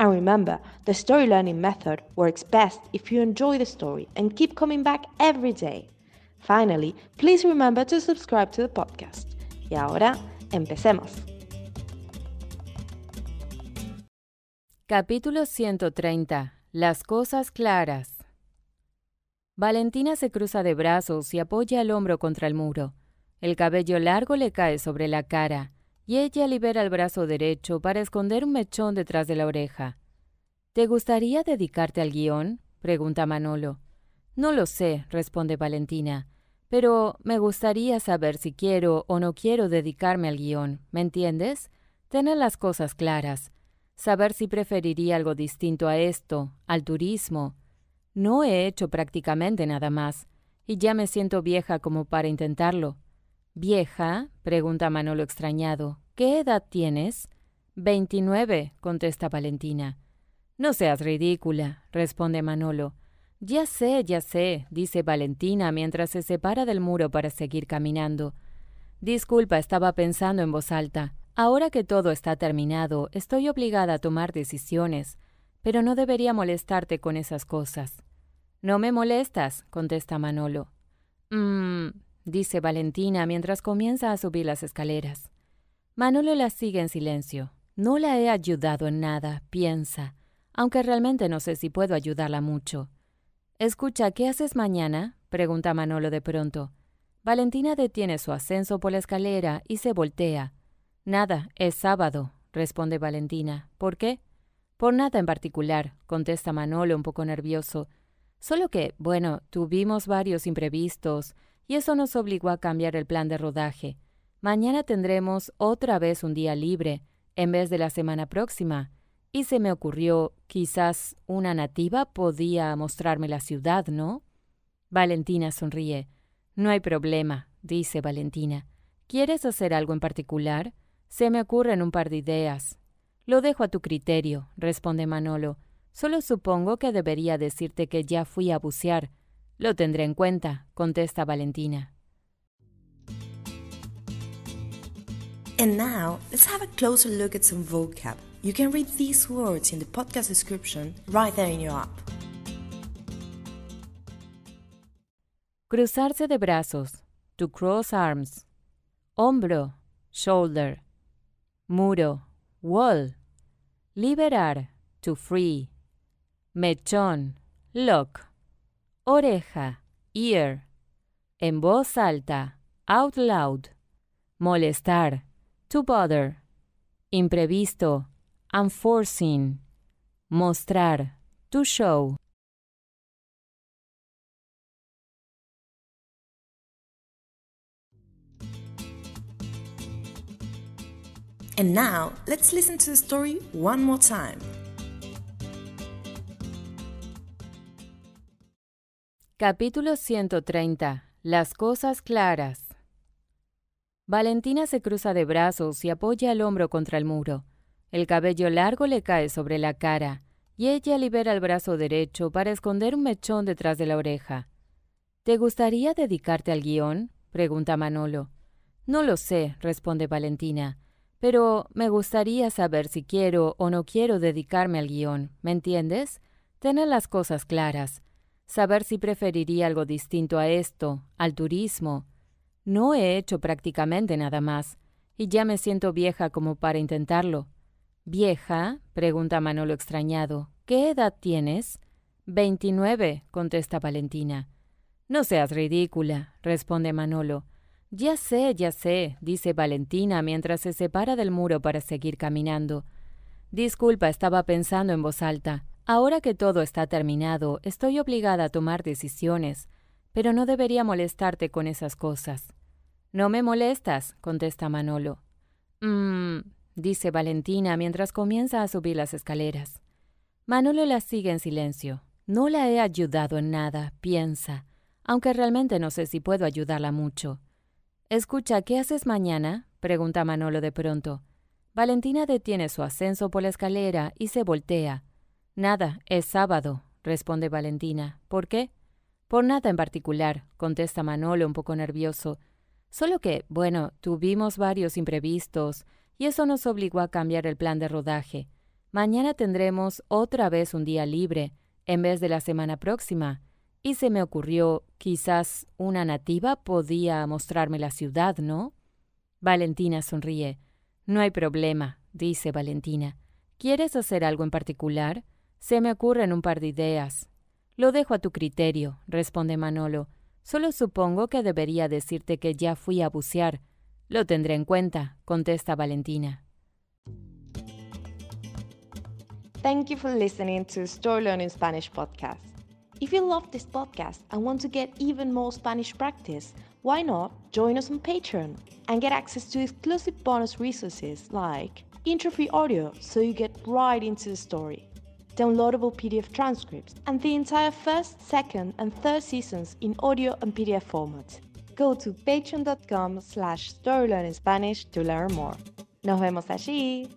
And remember, the story learning method works best if you enjoy the story and keep coming back every day. Finally, please remember to subscribe to the podcast. Y ahora, empecemos. Capítulo 130. Las cosas claras. Valentina se cruza de brazos y apoya el hombro contra el muro. El cabello largo le cae sobre la cara y ella libera el brazo derecho para esconder un mechón detrás de la oreja. ¿Te gustaría dedicarte al guion? pregunta Manolo. No lo sé, responde Valentina, pero me gustaría saber si quiero o no quiero dedicarme al guion, ¿me entiendes? Tener las cosas claras, saber si preferiría algo distinto a esto, al turismo. No he hecho prácticamente nada más, y ya me siento vieja como para intentarlo. ¿Vieja? pregunta Manolo extrañado. ¿Qué edad tienes? Veintinueve, contesta Valentina. No seas ridícula, responde Manolo. Ya sé, ya sé, dice Valentina mientras se separa del muro para seguir caminando. Disculpa, estaba pensando en voz alta. Ahora que todo está terminado, estoy obligada a tomar decisiones, pero no debería molestarte con esas cosas. No me molestas, contesta Manolo. Mmm, dice Valentina mientras comienza a subir las escaleras. Manolo la sigue en silencio. No la he ayudado en nada, piensa, aunque realmente no sé si puedo ayudarla mucho. Escucha, ¿qué haces mañana? pregunta Manolo de pronto. Valentina detiene su ascenso por la escalera y se voltea. Nada, es sábado, responde Valentina. ¿Por qué? Por nada en particular, contesta Manolo un poco nervioso. Solo que, bueno, tuvimos varios imprevistos, y eso nos obligó a cambiar el plan de rodaje. Mañana tendremos otra vez un día libre, en vez de la semana próxima, y se me ocurrió, quizás una nativa podía mostrarme la ciudad, ¿no? Valentina sonríe. No hay problema, dice Valentina. ¿Quieres hacer algo en particular? Se me ocurren un par de ideas. Lo dejo a tu criterio, responde Manolo. Solo supongo que debería decirte que ya fui a bucear, lo tendré en cuenta, contesta Valentina. And now, let's have a closer look at some vocab. You can read these words in the podcast description right there in your app. Cruzarse de brazos. To cross arms. Hombro. Shoulder. Muro. Wall. Liberar. To free. Mechón. Lock oreja, ear, en voz alta, out loud, molestar, to bother, imprevisto, unforeseen, mostrar, to show. And now, let's listen to the story one more time. Capítulo 130. Las cosas claras. Valentina se cruza de brazos y apoya el hombro contra el muro. El cabello largo le cae sobre la cara y ella libera el brazo derecho para esconder un mechón detrás de la oreja. ¿Te gustaría dedicarte al guion? pregunta Manolo. No lo sé, responde Valentina, pero me gustaría saber si quiero o no quiero dedicarme al guion, ¿me entiendes? Tener las cosas claras saber si preferiría algo distinto a esto, al turismo. No he hecho prácticamente nada más, y ya me siento vieja como para intentarlo. ¿Vieja? pregunta Manolo extrañado. ¿Qué edad tienes? 29, contesta Valentina. No seas ridícula, responde Manolo. Ya sé, ya sé, dice Valentina mientras se separa del muro para seguir caminando. Disculpa, estaba pensando en voz alta. Ahora que todo está terminado, estoy obligada a tomar decisiones, pero no debería molestarte con esas cosas. No me molestas, contesta Manolo. Mmm, dice Valentina mientras comienza a subir las escaleras. Manolo la sigue en silencio. No la he ayudado en nada, piensa, aunque realmente no sé si puedo ayudarla mucho. Escucha, ¿qué haces mañana? pregunta Manolo de pronto. Valentina detiene su ascenso por la escalera y se voltea. Nada, es sábado, responde Valentina. ¿Por qué? Por nada en particular, contesta Manolo un poco nervioso. Solo que, bueno, tuvimos varios imprevistos y eso nos obligó a cambiar el plan de rodaje. Mañana tendremos otra vez un día libre, en vez de la semana próxima, y se me ocurrió, quizás una nativa podía mostrarme la ciudad, ¿no? Valentina sonríe. No hay problema, dice Valentina. ¿Quieres hacer algo en particular? Se me ocurren un par de ideas. Lo dejo a tu criterio, responde Manolo. Solo supongo que debería decirte que ya fui a bucear. Lo tendré en cuenta, contesta Valentina. Thank you for listening to Story Learning Spanish podcast. If you love this podcast and want to get even more Spanish practice, why not join us on Patreon and get access to exclusive bonus resources like intro free audio so you get right into the story, downloadable PDF transcripts, and the entire first, second, and third seasons in audio and PDF format. Go to patreon.com slash storylearningspanish to learn more. Nos vemos allí.